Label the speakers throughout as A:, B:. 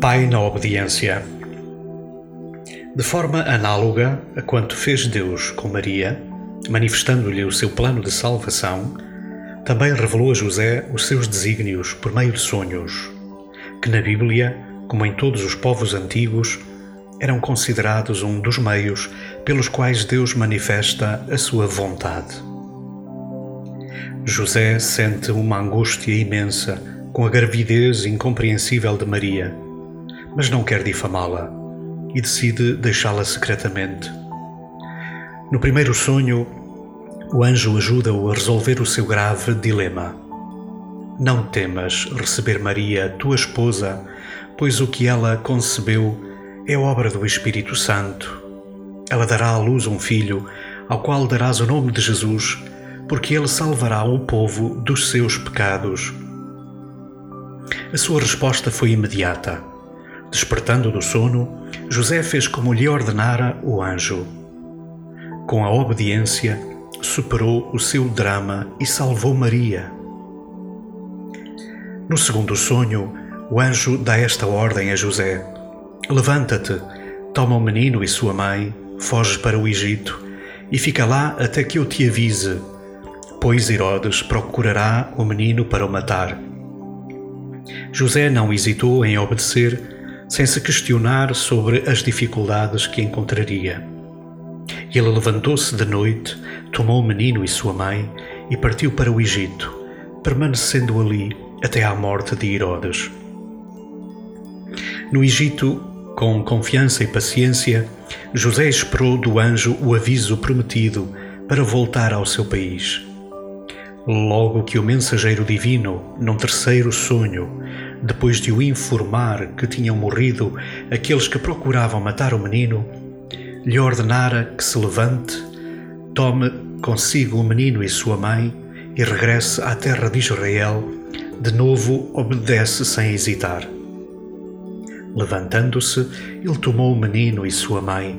A: Pai na obediência. De forma análoga a quanto fez Deus com Maria, manifestando-lhe o seu plano de salvação, também revelou a José os seus desígnios por meio de sonhos, que na Bíblia, como em todos os povos antigos, eram considerados um dos meios pelos quais Deus manifesta a sua vontade. José sente uma angústia imensa com a gravidez incompreensível de Maria, mas não quer difamá-la e decide deixá-la secretamente. No primeiro sonho, o anjo ajuda-o a resolver o seu grave dilema. Não temas receber Maria, tua esposa, pois o que ela concebeu é obra do Espírito Santo. Ela dará à luz um filho, ao qual darás o nome de Jesus, porque ele salvará o povo dos seus pecados. A sua resposta foi imediata. Despertando do sono, José fez como lhe ordenara o anjo. Com a obediência, superou o seu drama e salvou Maria. No segundo sonho, o anjo dá esta ordem a José: Levanta-te, toma o menino e sua mãe, foge para o Egito e fica lá até que eu te avise, pois Herodes procurará o menino para o matar. José não hesitou em obedecer, sem se questionar sobre as dificuldades que encontraria. Ele levantou-se de noite, tomou o menino e sua mãe e partiu para o Egito, permanecendo ali até à morte de Herodes. No Egito, com confiança e paciência, José esperou do anjo o aviso prometido para voltar ao seu país. Logo que o mensageiro divino, num terceiro sonho, depois de o informar que tinham morrido aqueles que procuravam matar o menino, lhe ordenara que se levante, tome consigo o menino e sua mãe e regresse à terra de Israel, de novo obedece sem hesitar. Levantando-se, ele tomou o menino e sua mãe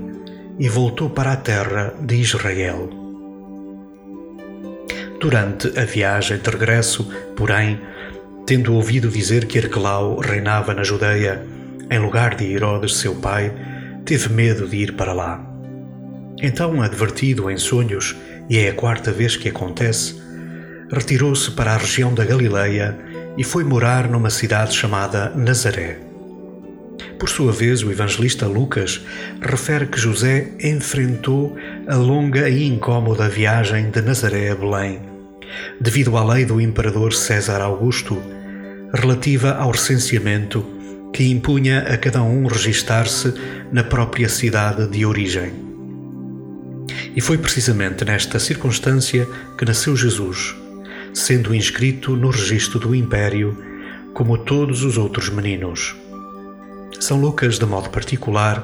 A: e voltou para a terra de Israel. Durante a viagem de regresso, porém, tendo ouvido dizer que Arquelau reinava na Judeia, em lugar de Herodes, seu pai, teve medo de ir para lá. Então, advertido em sonhos, e é a quarta vez que acontece, retirou-se para a região da Galileia e foi morar numa cidade chamada Nazaré. Por sua vez, o evangelista Lucas refere que José enfrentou a longa e incômoda viagem de Nazaré a Belém, devido à lei do imperador César Augusto, relativa ao recenseamento que impunha a cada um registar-se na própria cidade de origem. E foi precisamente nesta circunstância que nasceu Jesus, sendo inscrito no registro do império, como todos os outros meninos. São Lucas, de modo particular,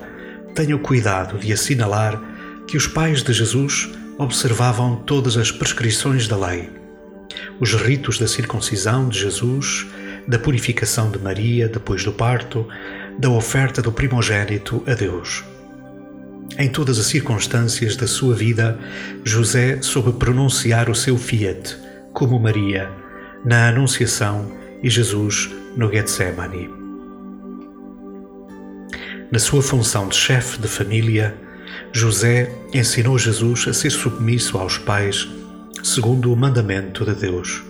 A: tem o cuidado de assinalar que os pais de Jesus observavam todas as prescrições da lei. Os ritos da circuncisão de Jesus, da purificação de Maria depois do parto, da oferta do primogênito a Deus. Em todas as circunstâncias da sua vida, José soube pronunciar o seu fiat, como Maria, na Anunciação e Jesus no Getsemane. Na sua função de chefe de família, José ensinou Jesus a ser submisso aos pais, segundo o mandamento de Deus.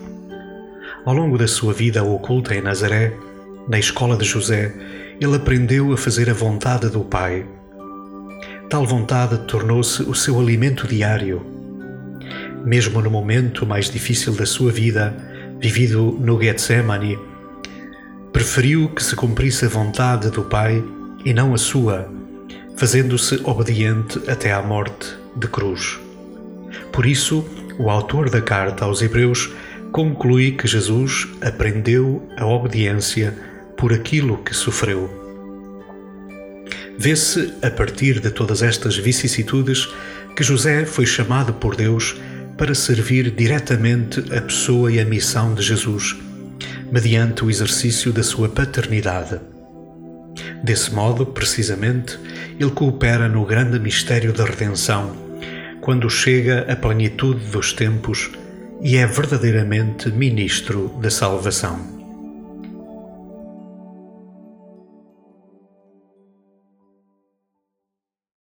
A: Ao longo da sua vida oculta em Nazaré, na escola de José, ele aprendeu a fazer a vontade do Pai. Tal vontade tornou-se o seu alimento diário. Mesmo no momento mais difícil da sua vida, vivido no Getsemane, preferiu que se cumprisse a vontade do Pai e não a sua, fazendo-se obediente até à morte de cruz. Por isso, o autor da carta aos Hebreus conclui que Jesus aprendeu a obediência por aquilo que sofreu. Vê-se, a partir de todas estas vicissitudes, que José foi chamado por Deus para servir diretamente a pessoa e a missão de Jesus, mediante o exercício da sua paternidade. Desse modo, precisamente, ele coopera no grande mistério da redenção, quando chega à plenitude dos tempos e é verdadeiramente ministro da salvação.